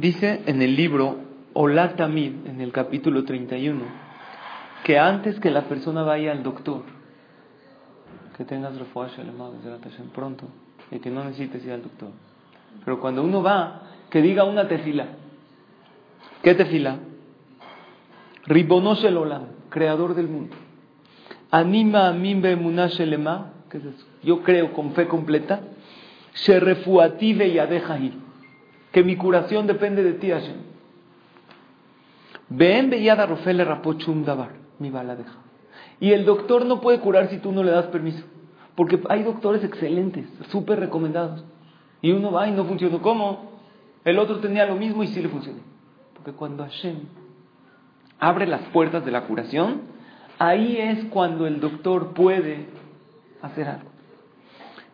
Dice en el libro Olatamid, en el capítulo 31, que antes que la persona vaya al doctor, que tengas refuerzo pronto y que no necesites ir al doctor. Pero cuando uno va, que diga una tefila. ¿Qué tefila? Ribonos el Olam, creador del mundo. Anima a mí lema, que es eso? Yo creo con fe completa. Se refuative y adejahi. Que mi curación depende de ti, Hashem. Ven beyada rofele rapochum dabar, mi bala deja. Y el doctor no puede curar si tú no le das permiso. Porque hay doctores excelentes, súper recomendados. Y uno va y no funciona. ¿Cómo? El otro tenía lo mismo y sí le funcionó. Porque cuando Hashem abre las puertas de la curación, ahí es cuando el doctor puede hacer algo.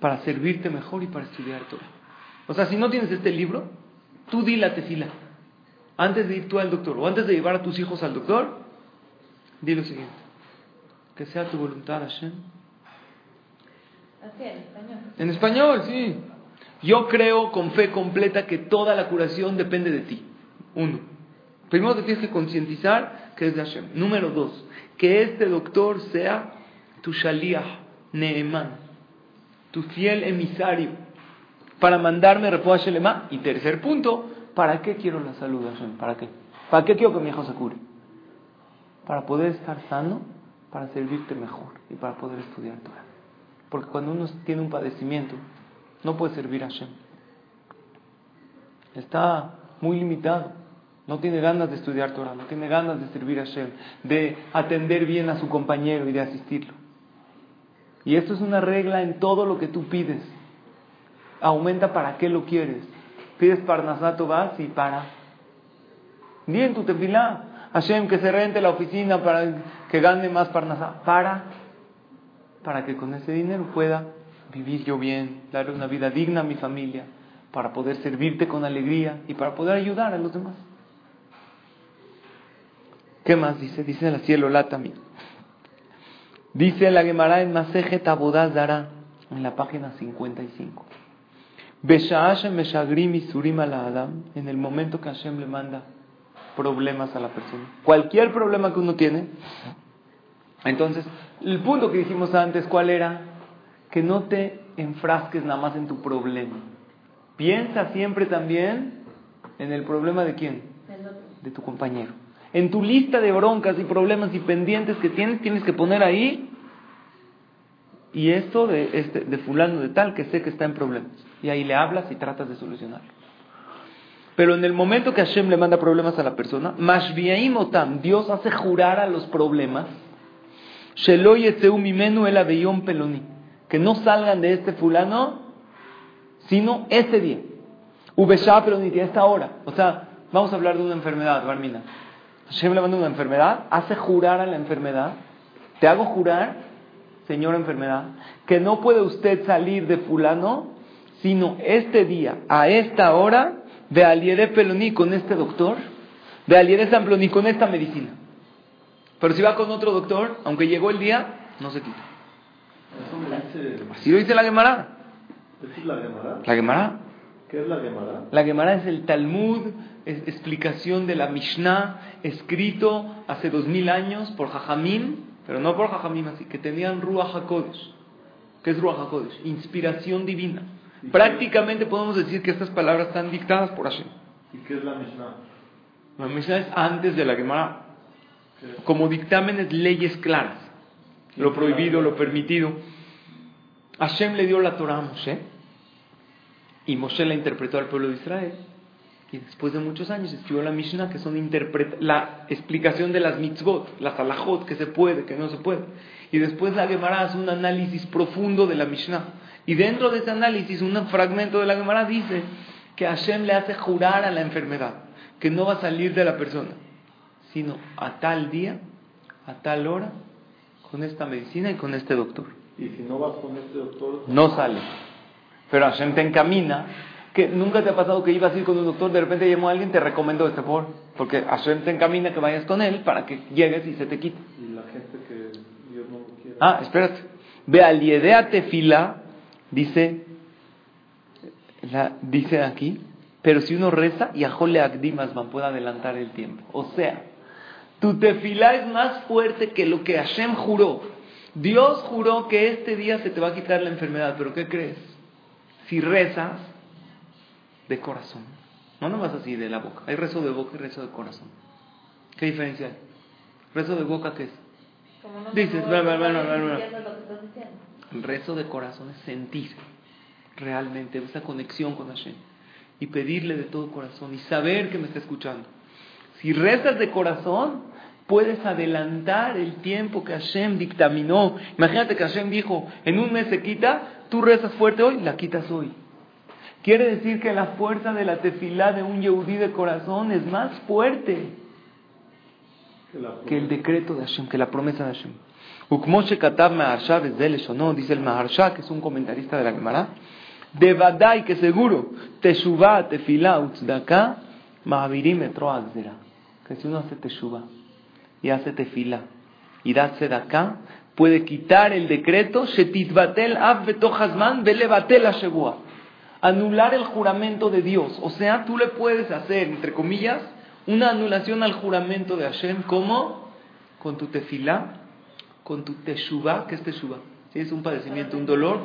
para servirte mejor y para estudiar todo. O sea, si no tienes este libro, tú di la tefila. Antes de ir tú al doctor o antes de llevar a tus hijos al doctor, di lo siguiente. Que sea tu voluntad, Hashem. Así, en español. En español, sí. Yo creo con fe completa que toda la curación depende de ti. Uno. Primero te tienes que concientizar que es de Hashem. Número dos, que este doctor sea tu shaliah, Neeman, tu fiel emisario, para mandarme refuah Shelema. Y tercer punto, ¿para qué quiero la salud Hashem? ¿Para qué? ¿Para qué quiero que mi hijo se cure? Para poder estar sano, para servirte mejor y para poder estudiar Torah. Porque cuando uno tiene un padecimiento, no puede servir a Hashem. Está muy limitado. No tiene ganas de estudiar Torah, no tiene ganas de servir a Hashem, de atender bien a su compañero y de asistirlo. Y esto es una regla en todo lo que tú pides. Aumenta para qué lo quieres. Pides Parnasato vas y para. Di en tu tefilá, Hashem, que se rente la oficina para que gane más Parnasá. Para, para que con ese dinero pueda vivir yo bien, darle una vida digna a mi familia, para poder servirte con alegría y para poder ayudar a los demás. ¿Qué más dice? Dice el cielo la también. Dice la Gemara en Masejet Abodaz Dara, en la página 55. Adam, en el momento que Hashem le manda problemas a la persona. Cualquier problema que uno tiene. Entonces, el punto que dijimos antes, ¿cuál era? Que no te enfrasques nada más en tu problema. Piensa siempre también en el problema de quién? De tu compañero. En tu lista de broncas y problemas y pendientes que tienes, tienes que poner ahí. Y esto de, este, de fulano de tal que sé que está en problemas. Y ahí le hablas y tratas de solucionarlo. Pero en el momento que Hashem le manda problemas a la persona, Mashviaimotam, Dios hace jurar a los problemas, Peloni, que no salgan de este fulano, sino ese día. Ubeshah Peloni, a esta hora. O sea, vamos a hablar de una enfermedad, Barmina. Hashem le manda una enfermedad, hace jurar a la enfermedad. Te hago jurar, señora enfermedad, que no puede usted salir de fulano, sino este día, a esta hora, de Aliere Peloní con este doctor, de Aliere Samploni con esta medicina. Pero si va con otro doctor, aunque llegó el día, no se quita. Así lo dice la Gemara. es la Gemara? La Gemara. ¿Qué es la Gemara? La Gemara es el Talmud, explicación de la Mishnah, escrito hace dos mil años por Jajamim, pero no por Jajamim así, que tenían Ruach HaKodesh. ¿Qué es Ruach HaKodesh? Inspiración divina. Prácticamente podemos decir que estas palabras están dictadas por Hashem. ¿Y qué es la Mishnah? La Mishnah es antes de la Gemara. Como dictámenes, leyes claras. Lo prohibido, lo permitido. Hashem le dio la Torah a Moshe y Moshe la interpretó al pueblo de Israel. Y después de muchos años escribió la Mishnah, que son la explicación de las mitzvot, las alajot, que se puede, que no se puede. Y después la Gemara hace un análisis profundo de la Mishnah. Y dentro de ese análisis, un fragmento de la Gemara dice que Hashem le hace jurar a la enfermedad. que no va a salir de la persona, sino a tal día, a tal hora, con esta medicina y con este doctor. Y si no vas con este doctor, No sale. Pero Hashem te encamina. Que nunca te ha pasado que ibas a ir con un doctor, de repente llamó a alguien, te recomendó este por. Porque Hashem te encamina que vayas con él para que llegues y se te quite. y la gente que Dios no quiere. Ah, espérate. Ve al Yedea Tefila, dice, la, dice aquí, pero si uno reza, y a Jole Agdimas man puede adelantar el tiempo. O sea, tu tefila es más fuerte que lo que Hashem juró. Dios juró que este día se te va a quitar la enfermedad, pero ¿qué crees? Si rezas de corazón, no nomás así de la boca, hay rezo de boca y rezo de corazón. ¿Qué diferencia hay? Rezo de boca, ¿qué es? Como no Dices, bla, bla, bla. El rezo de corazón es sentir realmente esa conexión con Hashem y pedirle de todo corazón y saber que me está escuchando. Si rezas de corazón, puedes adelantar el tiempo que Hashem dictaminó. Imagínate que Hashem dijo, en un mes se quita, tú rezas fuerte hoy, la quitas hoy. Quiere decir que la fuerza de la tefilá de un yehudí de corazón es más fuerte Que el decreto de Hashem, que la promesa de Hashem. Ukmoshe Katab Maharsha desde no dice el Maharsha, que es un comentarista de la Gemara, de Badai, que seguro, Teshuvah, Tefilá, Utzdaka, Mahavirim Etroazera. Que si uno hace Teshuvah y hace Tefilá y da Tzedakah, puede quitar el decreto, Shetitbatel Av Betochazman, Velebatel Ashebua. Anular el juramento de Dios. O sea, tú le puedes hacer, entre comillas, una anulación al juramento de Hashem, ¿cómo? Con tu tefilá, con tu teshuvah, ¿qué es teshuvah? Si es un padecimiento, un dolor,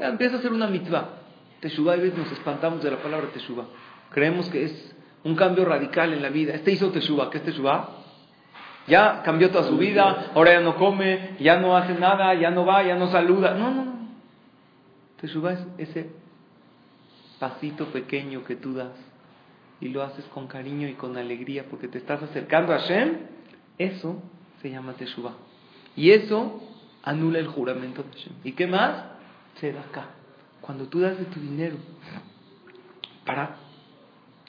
empieza a ser una mitzvah. Teshuvah, a veces nos espantamos de la palabra teshuvah. Creemos que es un cambio radical en la vida. Este hizo teshuvah, ¿qué es teshuvah? Ya cambió toda su vida, ahora ya no come, ya no hace nada, ya no va, ya no saluda. No, no, no. Teshuvah es ese pasito pequeño que tú das y lo haces con cariño y con alegría porque te estás acercando a Hashem, eso se llama Teshuvah. Y eso anula el juramento de Hashem. ¿Y qué más? acá Cuando tú das de tu dinero para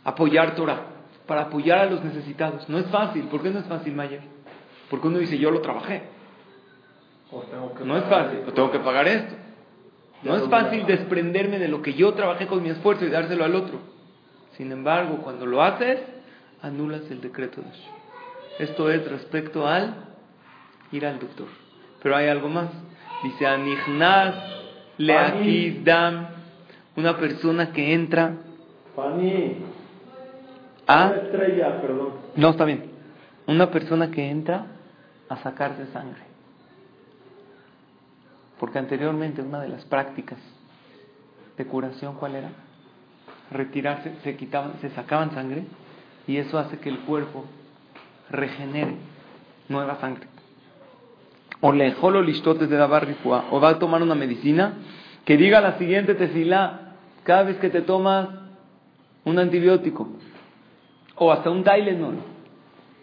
apoyar Torah, para apoyar a los necesitados. No es fácil. ¿Por qué no es fácil, Mayer? Porque uno dice, yo lo trabajé. No es fácil, tengo que pagar esto. No es fácil desprenderme de lo que yo trabajé con mi esfuerzo y dárselo al otro. Sin embargo, cuando lo haces, anulas el decreto de Hashem. Esto es respecto al ir al doctor. Pero hay algo más. Dice Anichnas Leakidam, una persona que entra a... una estrella, perdón. No, está bien. Una persona que entra a sacarse sangre. Porque anteriormente una de las prácticas de curación, ¿cuál era? Retirarse, se quitaban, se sacaban sangre y eso hace que el cuerpo regenere nueva sangre. O le dejó los listotes de la barricua, o va a tomar una medicina que diga la siguiente tefilá cada vez que te tomas un antibiótico o hasta un Tylenol.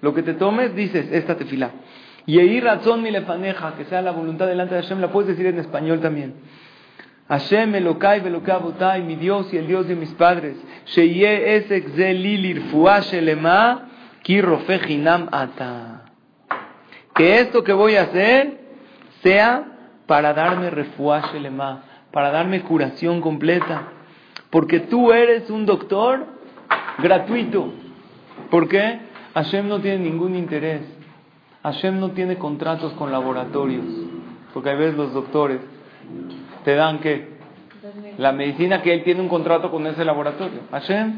Lo que te tomes, dices esta tefilá. Y ahí razón mi lefaneja, que sea la voluntad delante de Hashem, la puedes decir en español también. Hashem Elokai Velokai mi Dios y el Dios de mis padres. Sheye esek ki ata. Que esto que voy a hacer sea para darme refuah shelema, para darme curación completa. Porque tú eres un doctor gratuito. ¿Por qué? Hashem no tiene ningún interés. Hashem no tiene contratos con laboratorios. Porque a veces los doctores te dan que la medicina que él tiene un contrato con ese laboratorio. Hashem,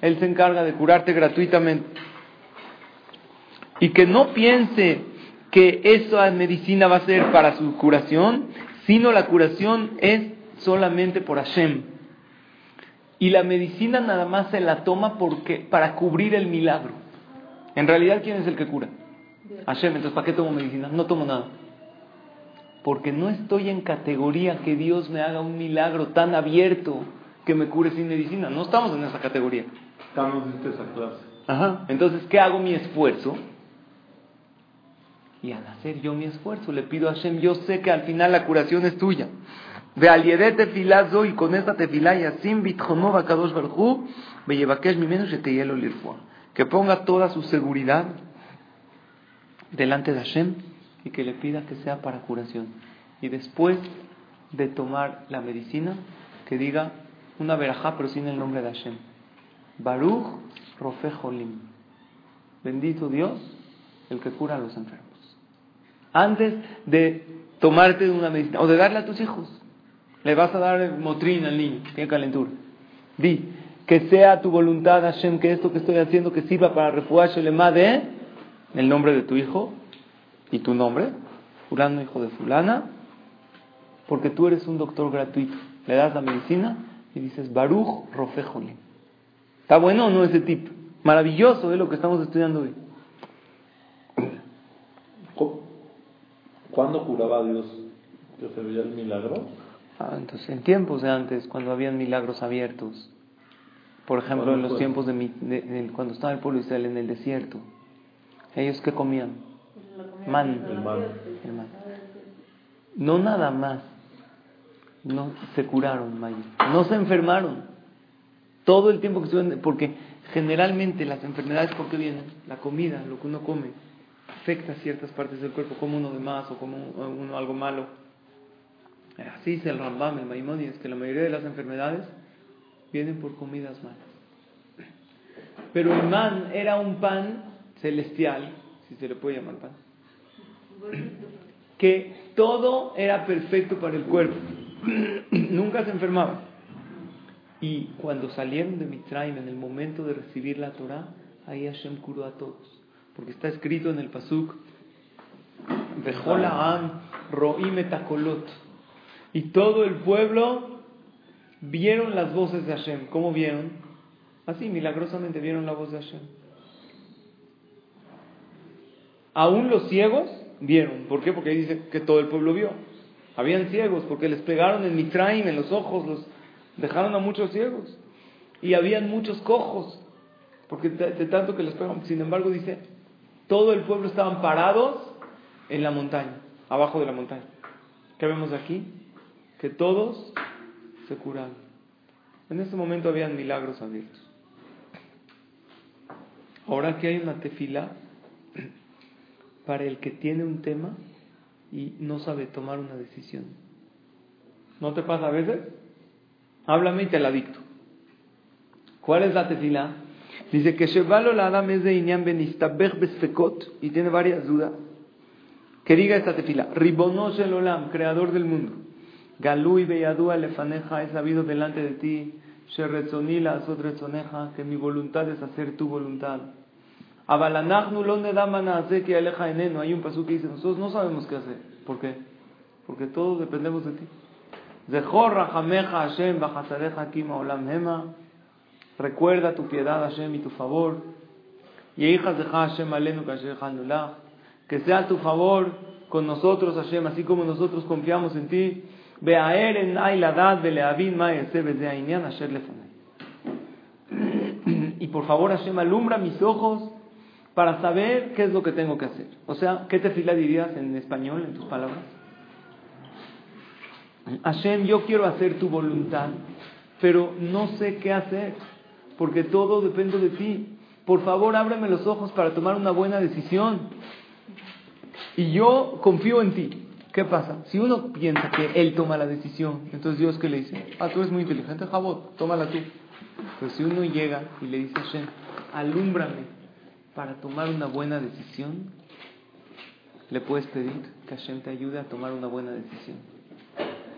él se encarga de curarte gratuitamente. Y que no piense que esa medicina va a ser para su curación, sino la curación es solamente por Hashem. Y la medicina nada más se la toma porque, para cubrir el milagro. En realidad, ¿quién es el que cura? Hashem, entonces ¿para qué tomo medicina? No tomo nada. Porque no estoy en categoría que Dios me haga un milagro tan abierto que me cure sin medicina. No estamos en esa categoría. Estamos en esa clase. Ajá. Entonces, ¿qué hago mi esfuerzo? Y al hacer yo mi esfuerzo, le pido a Hashem, yo sé que al final la curación es tuya. Ve al tefilazo y con esta tefilá y asim bitjonov akadosh barhu, me llevakesh mi menos te hielo que ponga toda su seguridad delante de Hashem y que le pida que sea para curación. Y después de tomar la medicina, que diga una verajá, pero sin el nombre de Hashem. Baruch Rofe Jolim. Bendito Dios, el que cura a los enfermos. Antes de tomarte una medicina o de darle a tus hijos, le vas a dar motrín al niño, tiene calentura. Di, que sea tu voluntad, Hashem, que esto que estoy haciendo que sirva para refugiarse el de el nombre de tu hijo y tu nombre, fulano hijo de fulana, porque tú eres un doctor gratuito. Le das la medicina y dices, Baruch Rofejoli. ¿Está bueno o no ese tip? Maravilloso es lo que estamos estudiando hoy. ¿Cuándo curaba Dios que se veía el milagro? Ah, entonces, en tiempos de antes, cuando habían milagros abiertos, por ejemplo, en los tiempos de, de, cuando estaba el pueblo Israel en el desierto, ellos qué comían? Man. El man. El man. No nada más, no se curaron, Maya. no se enfermaron. Todo el tiempo que estuvieron, porque generalmente las enfermedades, ¿por qué vienen? La comida, lo que uno come, afecta ciertas partes del cuerpo, como uno de más o como uno algo malo. Así dice el Rambam, el Maimonides, que la mayoría de las enfermedades vienen por comidas malas. Pero el man era un pan celestial, si se le puede llamar pan, que todo era perfecto para el cuerpo, nunca se enfermaba. Y cuando salieron de Mitraim, en el momento de recibir la Torah, ahí Hashem curó a todos. Porque está escrito en el Pasuk, Am Roim etakolot. Y todo el pueblo vieron las voces de Hashem. ¿Cómo vieron? Así, milagrosamente vieron la voz de Hashem. Aún los ciegos vieron. ¿Por qué? Porque dice que todo el pueblo vio. Habían ciegos porque les pegaron en Mitraim, en los ojos, los dejaron a muchos ciegos. Y habían muchos cojos, porque de, tanto que les pegaron. Sin embargo, dice, todo el pueblo estaban parados en la montaña, abajo de la montaña. ¿Qué vemos aquí? Que todos se curaron. En ese momento habían milagros abiertos. Ahora que hay una tefila, para el que tiene un tema y no sabe tomar una decisión. ¿No te pasa a veces? Háblame y te la dicto. ¿Cuál es la tefila? Dice que Shevalo la Adam es de Inyan Benistabech Besfekot y tiene varias dudas. Que diga esta tefila: Ribonos el Olam, creador del mundo. Galú y Beyadúa Lefaneja, he sabido delante de ti. Sherretzonila Azotretzoneja, que mi voluntad es hacer tu voluntad. Hay un paso que dice, nosotros no sabemos qué hacer. ¿Por qué? Porque todos dependemos de ti. Recuerda tu piedad, Hashem, y tu favor. Que sea tu favor con nosotros, Hashem, así como nosotros confiamos en ti. Y por favor, Hashem, alumbra mis ojos para saber qué es lo que tengo que hacer. O sea, ¿qué te fila dirías en español, en tus palabras? Hashem, yo quiero hacer tu voluntad, pero no sé qué hacer, porque todo depende de ti. Por favor, ábreme los ojos para tomar una buena decisión. Y yo confío en ti. ¿Qué pasa? Si uno piensa que él toma la decisión, entonces Dios qué le dice? Ah, tú eres muy inteligente, Jabot, tómala tú. Pero si uno llega y le dice a Hashem, alúmbrame, para tomar una buena decisión, le puedes pedir que Hashem te ayude a tomar una buena decisión.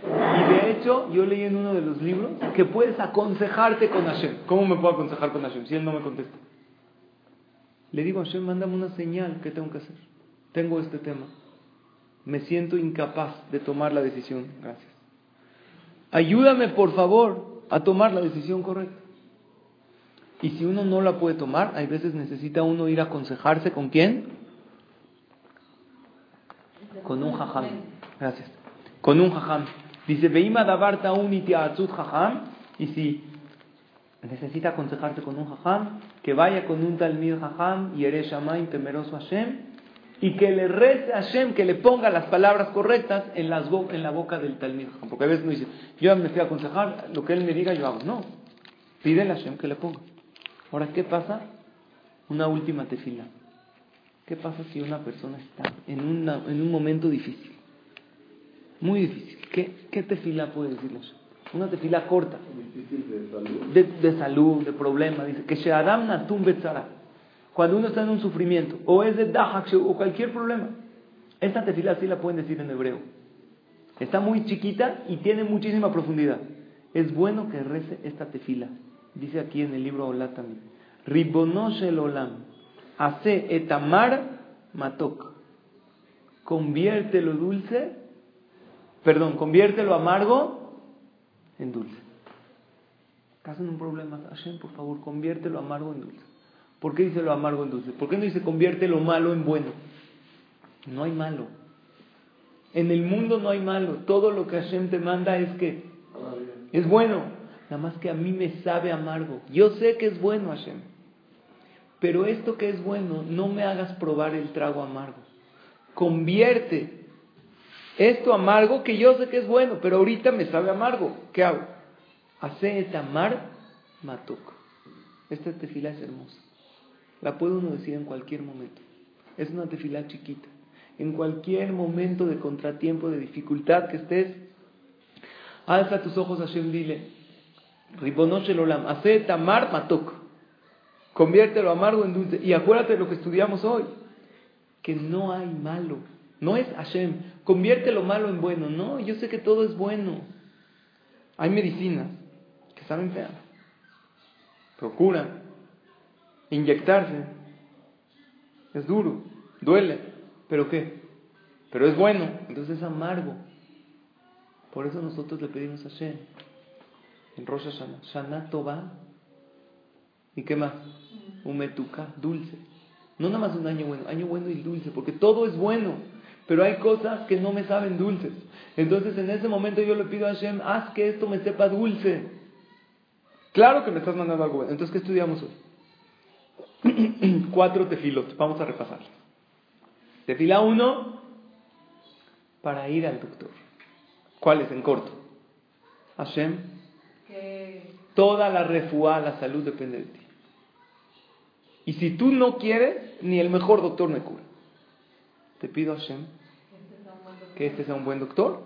Y de hecho, yo leí en uno de los libros que puedes aconsejarte con Hashem. ¿Cómo me puedo aconsejar con Hashem si él no me contesta? Le digo a Hashem, mándame una señal que tengo que hacer. Tengo este tema. Me siento incapaz de tomar la decisión. Gracias. Ayúdame, por favor, a tomar la decisión correcta. Y si uno no la puede tomar, hay veces necesita uno ir a aconsejarse con quién? Con un jajam. Gracias. Con un jajam. Dice, Veima dabarta jajam. Y si necesita aconsejarse con un jajam, que vaya con un talmid jajam y shamayim temeroso Hashem. Y que le rece a Hashem, que le ponga las palabras correctas en, las en la boca del talmid jajam. Porque a veces uno dice, yo me fui a aconsejar, lo que él me diga yo hago. No. Pídele a Hashem que le ponga. Ahora, ¿qué pasa? Una última tefila. ¿Qué pasa si una persona está en, una, en un momento difícil? Muy difícil. ¿Qué, qué tefila puede decirle Una tefila corta. Difícil de salud. De, de salud, de problema. Dice que Sheadam Natum Betzara. Cuando uno está en un sufrimiento, o es de Dahak, o cualquier problema. Esta tefila sí la pueden decir en hebreo. Está muy chiquita y tiene muchísima profundidad. Es bueno que rece esta tefila. Dice aquí en el libro Olat también. Ribonosh el olam. Hace etamar matok. Convierte lo dulce, perdón, convierte lo amargo en dulce. Estás en un problema, Hashem, por favor, convierte lo amargo en dulce. ¿Por qué dice lo amargo en dulce? ¿Por qué no dice convierte lo malo en bueno? No hay malo. En el mundo no hay malo. Todo lo que Hashem te manda es que es bueno. Nada más que a mí me sabe amargo. Yo sé que es bueno Hashem. Pero esto que es bueno, no me hagas probar el trago amargo. Convierte esto amargo que yo sé que es bueno, pero ahorita me sabe amargo. ¿Qué hago? Hace amar matuk. Esta tefila es hermosa. La puede uno decir en cualquier momento. Es una tefila chiquita. En cualquier momento de contratiempo, de dificultad que estés, alza tus ojos a Hashem, dile, Ribonosh el Olam, hace tamar matuk. Convierte lo amargo en dulce. Y acuérdate de lo que estudiamos hoy, que no hay malo. No es Hashem, convierte lo malo en bueno. No, yo sé que todo es bueno. Hay medicinas que saben fea. Procura inyectarse. Es duro, duele. ¿Pero qué? Pero es bueno, entonces es amargo. Por eso nosotros le pedimos a Hashem en Rosh Shana Tova. ¿Y qué más? Umetuka, dulce. No nada más un año bueno, año bueno y dulce, porque todo es bueno, pero hay cosas que no me saben dulces. Entonces en ese momento yo le pido a Hashem, haz que esto me sepa dulce. Claro que me estás mandando algo bueno. Entonces, ¿qué estudiamos hoy? Cuatro tefilot, vamos a repasar. Tefila uno, para ir al doctor. ¿Cuál es en corto? Hashem, toda la refuá, la salud depende de ti. Y si tú no quieres, ni el mejor doctor me cura. Te pido a Hashem que este sea un buen doctor.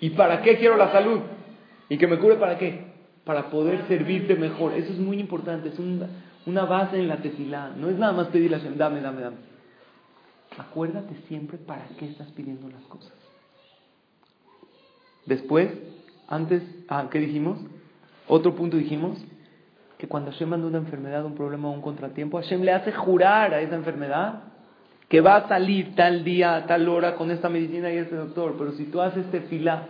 ¿Y para qué quiero la salud? ¿Y que me cure para qué? Para poder servirte mejor. Eso es muy importante. Es una, base en la tefilá. No es nada más pedirle a Hashem, dame, dame, dame. Acuérdate siempre para qué estás pidiendo las cosas. Después, antes, ah, ¿qué dijimos? Otro punto dijimos, que cuando Hashem manda una enfermedad, un problema o un contratiempo, Hashem le hace jurar a esa enfermedad que va a salir tal día, tal hora con esta medicina y este doctor. Pero si tú haces este filá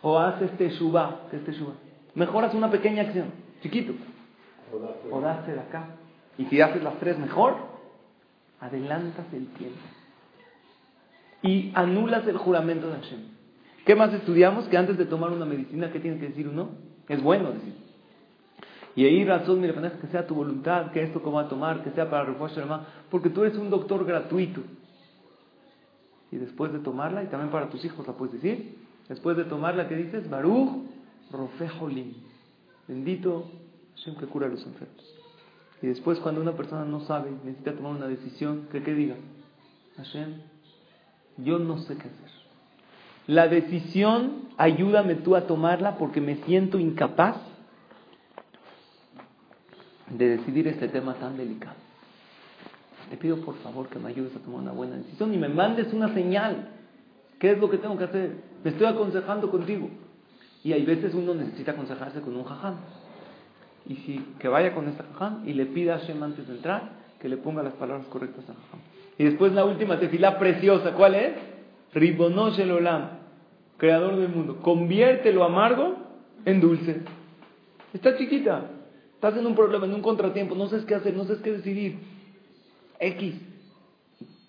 o haces este shubá, este shubá, mejoras una pequeña acción, chiquito, o de acá. Y si haces las tres mejor, adelantas el tiempo. Y anulas el juramento de Hashem. ¿Qué más estudiamos? Que antes de tomar una medicina, ¿qué tiene que decir uno? Es bueno decir. Y ahí razón, que sea tu voluntad, que esto como va a tomar, que sea para refuerzo porque tú eres un doctor gratuito. Y después de tomarla, y también para tus hijos la puedes decir, después de tomarla, ¿qué dices? Baruch Rofejolim. Bendito Hashem que cura a los enfermos. Y después cuando una persona no sabe, necesita tomar una decisión, que qué diga? Hashem, yo no sé qué hacer. La decisión, ayúdame tú a tomarla porque me siento incapaz de decidir este tema tan delicado. Te pido por favor que me ayudes a tomar una buena decisión y me mandes una señal. ¿Qué es lo que tengo que hacer? Me estoy aconsejando contigo. Y hay veces uno necesita aconsejarse con un jaján. Y si que vaya con este jaján y le pida a Hashem antes de entrar que le ponga las palabras correctas al jaján. Y después la última tefila preciosa, ¿cuál es? Ribonosh el Olam, creador del mundo. Convierte lo amargo en dulce. Está chiquita. Estás en un problema, en un contratiempo, no sabes qué hacer, no sabes qué decidir. X.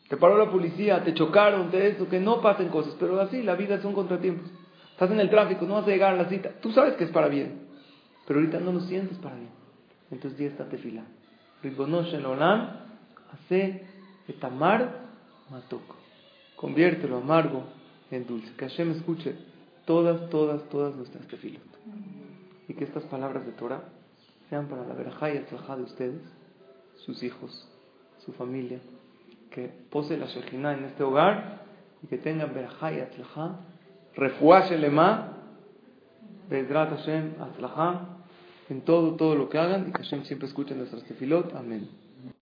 Te paró la policía, te chocaron, te esto, que no pasen cosas, pero así, la vida son contratiempos. Estás en el tráfico, no vas a llegar a la cita. Tú sabes que es para bien, pero ahorita no lo sientes para bien. Entonces ya está tefila. Ribonosh el Olam, hace etamar matok. Convierte lo amargo en dulce. Que Hashem escuche todas, todas, todas nuestras tefilot. Y que estas palabras de Torah sean para la verajá y de ustedes, sus hijos, su familia, que pose la Shekhinah en este hogar y que tengan Berajá y Atzlajá, Shelema, Bedrat Hashem, Atzlajá, en todo, todo lo que hagan y que Hashem siempre escuche nuestras tefilot. Amén.